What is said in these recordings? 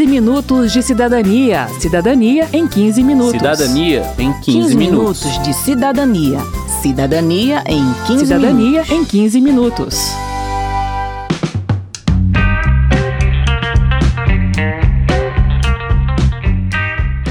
15 minutos de cidadania. Cidadania em 15 minutos. Cidadania em 15, 15 minutos. minutos de cidadania. Cidadania em 15 Cidadania minutos. em 15 minutos.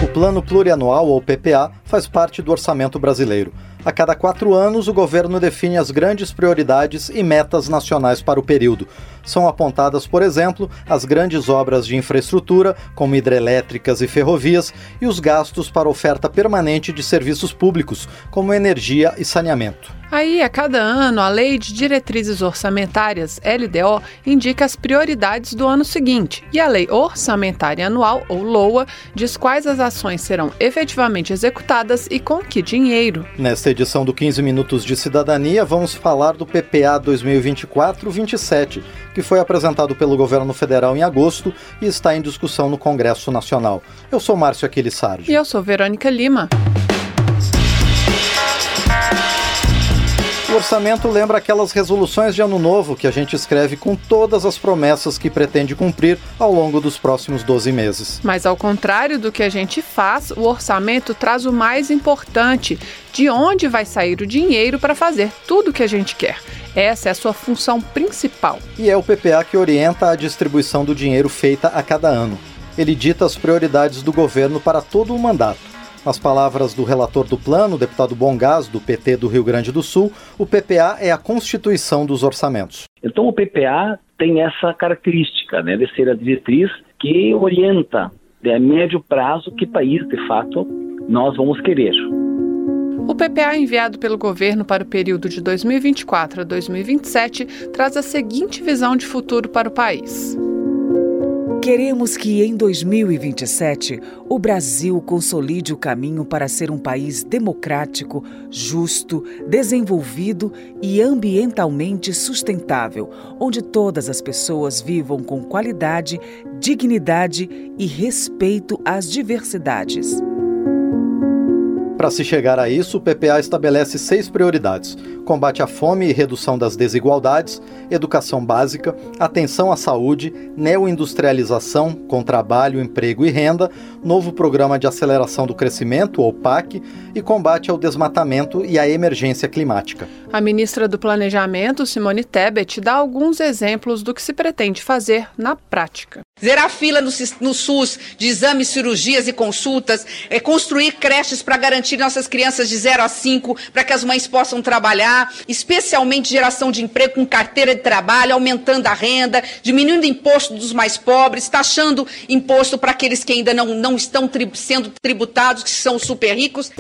O Plano Plurianual, ou PPA, faz parte do orçamento brasileiro. A cada quatro anos, o governo define as grandes prioridades e metas nacionais para o período. São apontadas, por exemplo, as grandes obras de infraestrutura, como hidrelétricas e ferrovias, e os gastos para oferta permanente de serviços públicos, como energia e saneamento. Aí, a cada ano, a Lei de Diretrizes Orçamentárias, LDO, indica as prioridades do ano seguinte, e a Lei Orçamentária Anual, ou LOA, diz quais as ações serão efetivamente executadas e com que dinheiro. Nesta edição do 15 Minutos de Cidadania, vamos falar do PPA 2024-27, que foi apresentado pelo governo federal em agosto e está em discussão no Congresso Nacional. Eu sou Márcio Aquilissardi. E eu sou Verônica Lima. Orçamento lembra aquelas resoluções de ano novo que a gente escreve com todas as promessas que pretende cumprir ao longo dos próximos 12 meses. Mas ao contrário do que a gente faz, o orçamento traz o mais importante: de onde vai sair o dinheiro para fazer tudo o que a gente quer. Essa é a sua função principal. E é o PPA que orienta a distribuição do dinheiro feita a cada ano. Ele dita as prioridades do governo para todo o mandato. Nas palavras do relator do plano, deputado Bongás, do PT do Rio Grande do Sul, o PPA é a constituição dos orçamentos. Então, o PPA tem essa característica né, de ser a diretriz que orienta de a médio prazo que país, de fato, nós vamos querer. O PPA enviado pelo governo para o período de 2024 a 2027 traz a seguinte visão de futuro para o país. Queremos que em 2027 o Brasil consolide o caminho para ser um país democrático, justo, desenvolvido e ambientalmente sustentável, onde todas as pessoas vivam com qualidade, dignidade e respeito às diversidades. Para se chegar a isso, o PPA estabelece seis prioridades: combate à fome e redução das desigualdades, educação básica, atenção à saúde, neoindustrialização com trabalho, emprego e renda, novo programa de aceleração do crescimento, ou PAC, e combate ao desmatamento e à emergência climática. A ministra do Planejamento, Simone Tebet, dá alguns exemplos do que se pretende fazer na prática. Zerar fila no, no, SUS de exames, cirurgias e consultas, é construir creches para garantir nossas crianças de 0 a 5, para que as mães possam trabalhar, especialmente geração de emprego com carteira de trabalho, aumentando a renda, diminuindo o imposto dos mais pobres, taxando imposto para aqueles que ainda não, não estão tri sendo tributados, que são super ricos.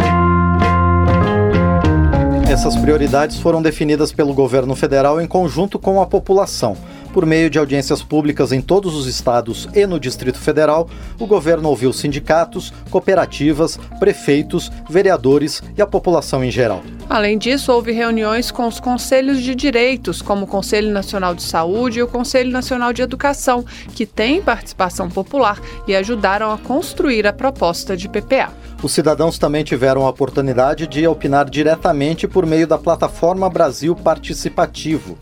Essas prioridades foram definidas pelo governo federal em conjunto com a população. Por meio de audiências públicas em todos os estados e no Distrito Federal, o governo ouviu sindicatos, cooperativas, prefeitos, vereadores e a população em geral. Além disso, houve reuniões com os conselhos de direitos, como o Conselho Nacional de Saúde e o Conselho Nacional de Educação, que têm participação popular e ajudaram a construir a proposta de PPA. Os cidadãos também tiveram a oportunidade de opinar diretamente por meio da plataforma Brasil Participativo.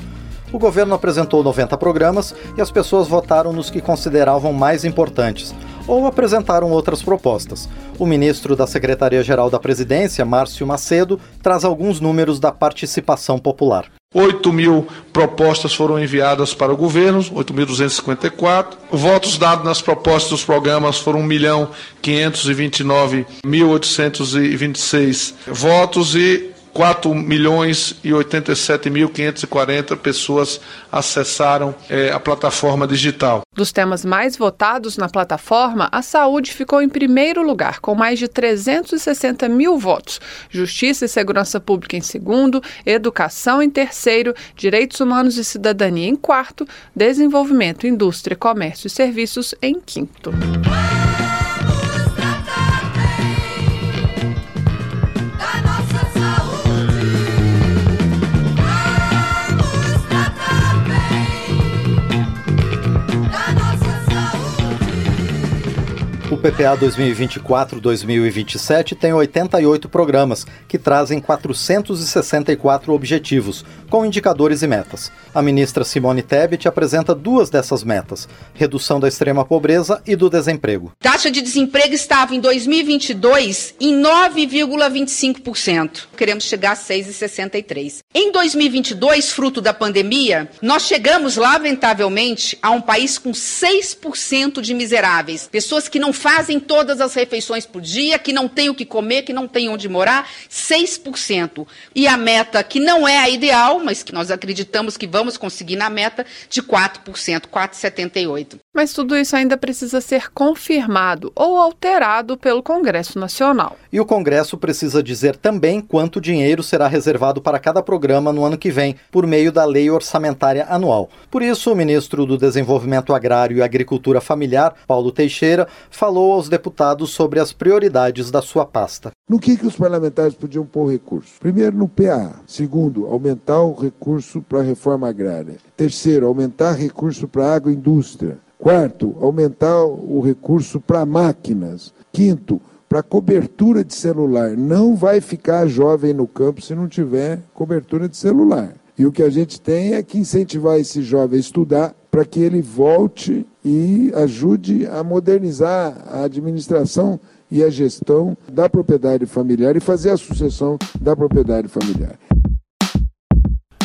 O governo apresentou 90 programas e as pessoas votaram nos que consideravam mais importantes, ou apresentaram outras propostas. O ministro da Secretaria-Geral da Presidência, Márcio Macedo, traz alguns números da participação popular. 8 mil propostas foram enviadas para o governo, 8.254. Votos dados nas propostas dos programas foram 1.529.826 votos e 4 milhões e 87.540 pessoas acessaram é, a plataforma digital. Dos temas mais votados na plataforma, a saúde ficou em primeiro lugar, com mais de 360 mil votos. Justiça e Segurança Pública em segundo, Educação em terceiro, Direitos Humanos e Cidadania em quarto, Desenvolvimento, Indústria, Comércio e Serviços em quinto. PPA 2024-2027 tem 88 programas, que trazem 464 objetivos, com indicadores e metas. A ministra Simone Tebet apresenta duas dessas metas: redução da extrema pobreza e do desemprego. A taxa de desemprego estava em 2022 em 9,25%. Queremos chegar a 6,63%. Em 2022, fruto da pandemia, nós chegamos, lamentavelmente, a um país com 6% de miseráveis, pessoas que não fazem todas as refeições por dia, que não têm o que comer, que não têm onde morar, 6%. E a meta, que não é a ideal, mas que nós acreditamos que vamos conseguir na meta, de 4%, 4,78%. Mas tudo isso ainda precisa ser confirmado ou alterado pelo Congresso Nacional. E o Congresso precisa dizer também quanto dinheiro será reservado para cada programa no ano que vem, por meio da Lei Orçamentária Anual. Por isso, o ministro do Desenvolvimento Agrário e Agricultura Familiar, Paulo Teixeira, falou aos deputados sobre as prioridades da sua pasta. No que, que os parlamentares podiam pôr recurso? Primeiro, no PA. Segundo, aumentar o recurso para a reforma agrária. Terceiro, aumentar recurso para a agroindústria. Quarto, aumentar o recurso para máquinas. Quinto, para cobertura de celular. Não vai ficar jovem no campo se não tiver cobertura de celular. E o que a gente tem é que incentivar esse jovem a estudar para que ele volte e ajude a modernizar a administração e a gestão da propriedade familiar e fazer a sucessão da propriedade familiar.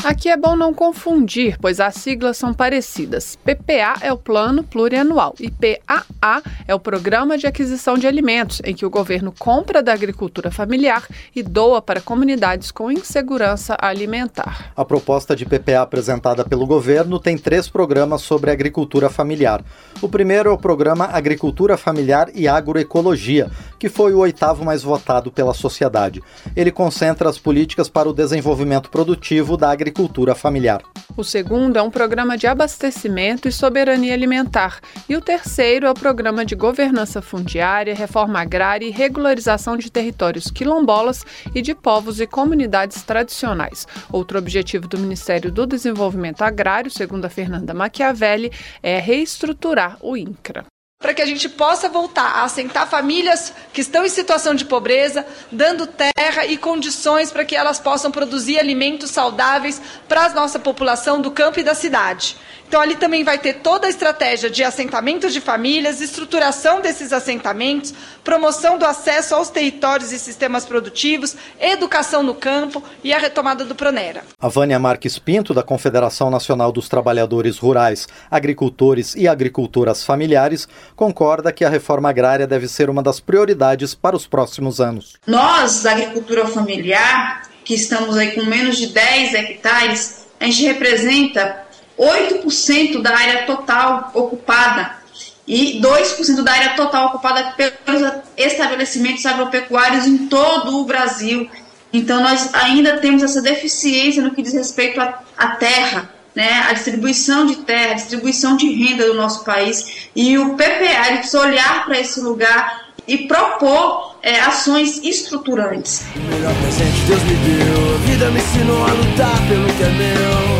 Aqui é bom não confundir, pois as siglas são parecidas. PPA é o Plano Plurianual e PAA é o Programa de Aquisição de Alimentos, em que o governo compra da agricultura familiar e doa para comunidades com insegurança alimentar. A proposta de PPA apresentada pelo governo tem três programas sobre agricultura familiar. O primeiro é o programa Agricultura Familiar e Agroecologia, que foi o oitavo mais votado pela sociedade. Ele concentra as políticas para o desenvolvimento produtivo da agricultura agricultura familiar. O segundo é um programa de abastecimento e soberania alimentar. E o terceiro é o programa de governança fundiária, reforma agrária e regularização de territórios quilombolas e de povos e comunidades tradicionais. Outro objetivo do Ministério do Desenvolvimento Agrário, segundo a Fernanda Machiavelli, é reestruturar o INCRA para que a gente possa voltar a assentar famílias que estão em situação de pobreza, dando terra e condições para que elas possam produzir alimentos saudáveis para a nossa população do campo e da cidade. Então, ali também vai ter toda a estratégia de assentamento de famílias, estruturação desses assentamentos, promoção do acesso aos territórios e sistemas produtivos, educação no campo e a retomada do Pronera. A Vânia Marques Pinto, da Confederação Nacional dos Trabalhadores Rurais, Agricultores e Agricultoras Familiares, concorda que a reforma agrária deve ser uma das prioridades para os próximos anos. Nós, da agricultura familiar, que estamos aí com menos de 10 hectares, a gente representa 8% da área total ocupada e 2% da área total ocupada pelos estabelecimentos agropecuários em todo o Brasil. Então, nós ainda temos essa deficiência no que diz respeito à terra, né, a distribuição de terra, a distribuição de renda do nosso país. E o PPA precisa olhar para esse lugar e propor é, ações estruturantes. O melhor presente Deus me deu, a vida me ensinou a lutar pelo que é meu.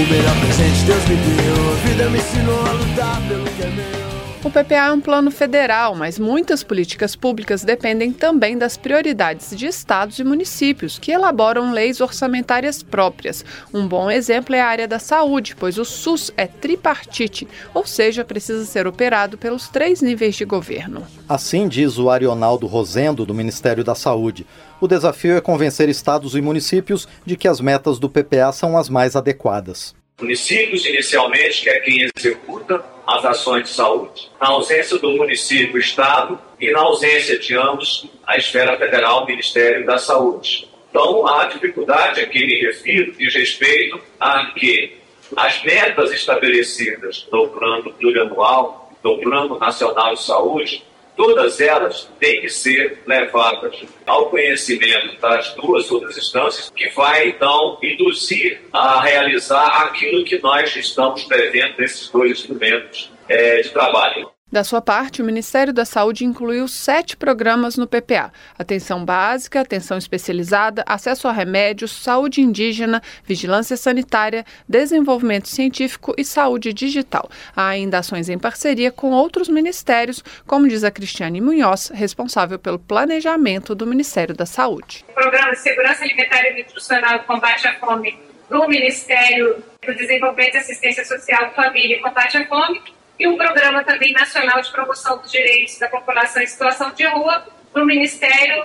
O melhor presente Deus me deu, a vida me ensinou a lutar pelo que é meu. O PPA é um plano federal, mas muitas políticas públicas dependem também das prioridades de estados e municípios, que elaboram leis orçamentárias próprias. Um bom exemplo é a área da saúde, pois o SUS é tripartite, ou seja, precisa ser operado pelos três níveis de governo. Assim diz o Arionaldo Rosendo, do Ministério da Saúde. O desafio é convencer estados e municípios de que as metas do PPA são as mais adequadas. Municípios, inicialmente, que é quem executa as ações de saúde. Na ausência do município, Estado, e na ausência de ambos, a esfera federal, Ministério da Saúde. Então, a dificuldade a que me refiro diz respeito a que as metas estabelecidas no plano plurianual, no Plano Nacional de Saúde, todas elas têm que ser levadas ao conhecimento das duas outras instâncias, que vai então induzir a realizar aquilo que nós estamos prevendo nesses dois instrumentos é, de trabalho. Da sua parte, o Ministério da Saúde incluiu sete programas no PPA: atenção básica, atenção especializada, acesso a remédios, saúde indígena, vigilância sanitária, desenvolvimento científico e saúde digital. Há ainda ações em parceria com outros ministérios, como diz a Cristiane Munhoz, responsável pelo planejamento do Ministério da Saúde. O Programa de Segurança Alimentar e Nutricional e Combate à Fome do Ministério do Desenvolvimento e Assistência Social, Família e Combate à Fome e um programa também nacional de promoção dos direitos da população em situação de rua no Ministério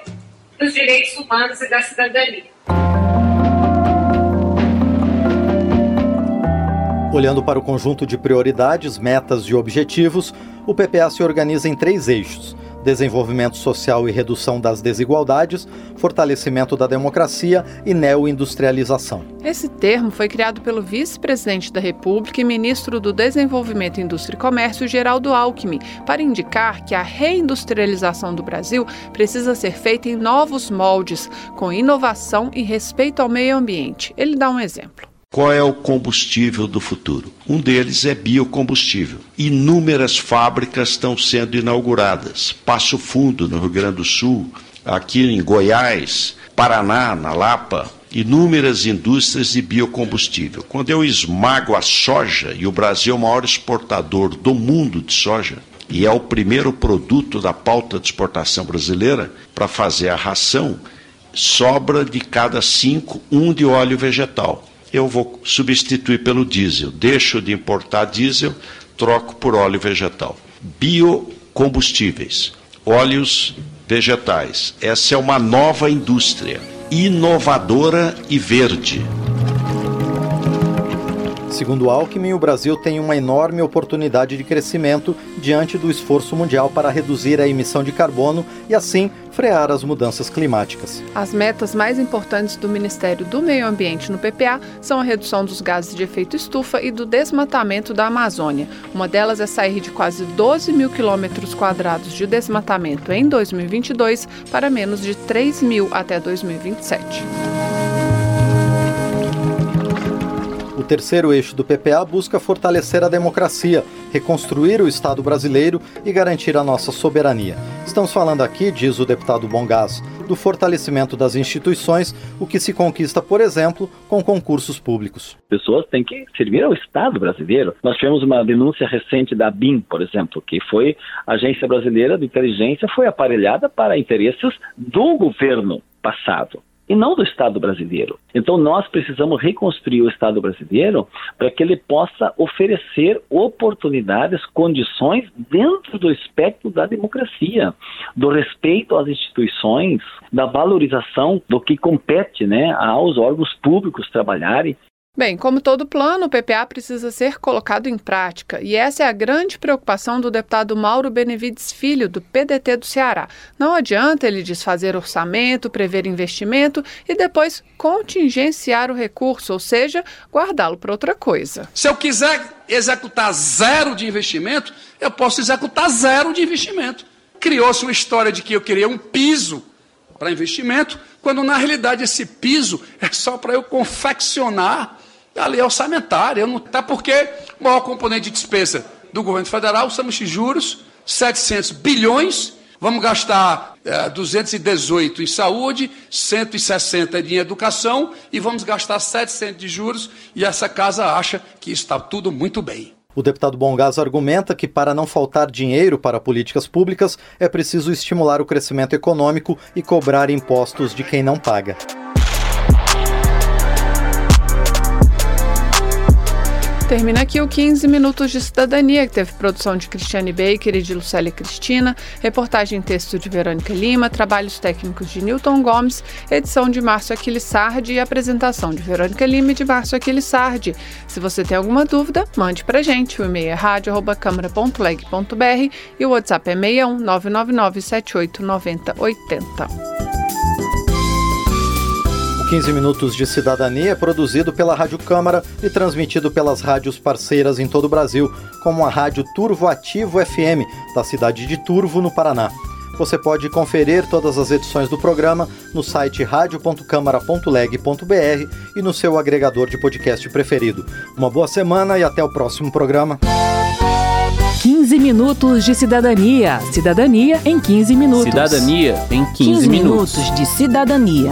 dos Direitos Humanos e da Cidadania. Olhando para o conjunto de prioridades, metas e objetivos, o PPA se organiza em três eixos desenvolvimento social e redução das desigualdades, fortalecimento da democracia e neoindustrialização. Esse termo foi criado pelo vice-presidente da República e ministro do Desenvolvimento, Indústria e Comércio, Geraldo Alckmin, para indicar que a reindustrialização do Brasil precisa ser feita em novos moldes, com inovação e respeito ao meio ambiente. Ele dá um exemplo. Qual é o combustível do futuro? Um deles é biocombustível. Inúmeras fábricas estão sendo inauguradas. Passo Fundo, no Rio Grande do Sul, aqui em Goiás, Paraná, na Lapa, inúmeras indústrias de biocombustível. Quando eu esmago a soja, e o Brasil é o maior exportador do mundo de soja, e é o primeiro produto da pauta de exportação brasileira para fazer a ração, sobra de cada cinco um de óleo vegetal eu vou substituir pelo diesel. Deixo de importar diesel, troco por óleo vegetal. Biocombustíveis, óleos vegetais. Essa é uma nova indústria, inovadora e verde. Segundo Alckmin, o Brasil tem uma enorme oportunidade de crescimento diante do esforço mundial para reduzir a emissão de carbono e, assim, frear as mudanças climáticas. As metas mais importantes do Ministério do Meio Ambiente no PPA são a redução dos gases de efeito estufa e do desmatamento da Amazônia. Uma delas é sair de quase 12 mil quilômetros quadrados de desmatamento em 2022 para menos de 3 mil até 2027. Terceiro eixo do PPA busca fortalecer a democracia, reconstruir o Estado brasileiro e garantir a nossa soberania. Estamos falando aqui, diz o deputado Bongás, do fortalecimento das instituições, o que se conquista, por exemplo, com concursos públicos. Pessoas têm que servir ao Estado brasileiro. Nós tivemos uma denúncia recente da BIM, por exemplo, que foi a Agência Brasileira de Inteligência foi aparelhada para interesses do governo passado e não do Estado brasileiro. Então nós precisamos reconstruir o Estado brasileiro para que ele possa oferecer oportunidades, condições dentro do espectro da democracia, do respeito às instituições, da valorização do que compete né, aos órgãos públicos trabalharem Bem, como todo plano, o PPA precisa ser colocado em prática, e essa é a grande preocupação do deputado Mauro Benevides Filho, do PDT do Ceará. Não adianta ele desfazer orçamento, prever investimento e depois contingenciar o recurso, ou seja, guardá-lo para outra coisa. Se eu quiser executar zero de investimento, eu posso executar zero de investimento. Criou-se uma história de que eu queria um piso para investimento, quando na realidade esse piso é só para eu confeccionar a lei orçamentária. Não, tá porque o maior componente de despesa do governo federal são os juros, 700 bilhões. Vamos gastar é, 218 em saúde, 160 em educação e vamos gastar 700 de juros. E essa casa acha que está tudo muito bem. O deputado Bongás argumenta que, para não faltar dinheiro para políticas públicas, é preciso estimular o crescimento econômico e cobrar impostos de quem não paga. Termina aqui o 15 Minutos de Cidadania, que teve produção de Cristiane Baker e de Lucélia Cristina, reportagem em texto de Verônica Lima, trabalhos técnicos de Newton Gomes, edição de Márcio Aquiles Sardi e apresentação de Verônica Lima e de Márcio Aquiles Sardi. Se você tem alguma dúvida, mande pra gente. O e-mail é rádio.câmara.leg.br e o WhatsApp é 61 999 78 90 80. 15 Minutos de Cidadania é produzido pela Rádio Câmara e transmitido pelas rádios parceiras em todo o Brasil, como a Rádio Turvo Ativo FM, da cidade de Turvo, no Paraná. Você pode conferir todas as edições do programa no site radio.câmara.leg.br e no seu agregador de podcast preferido. Uma boa semana e até o próximo programa. 15 15 minutos de cidadania. Cidadania em 15 minutos. Cidadania em 15, 15 minutos. minutos de cidadania.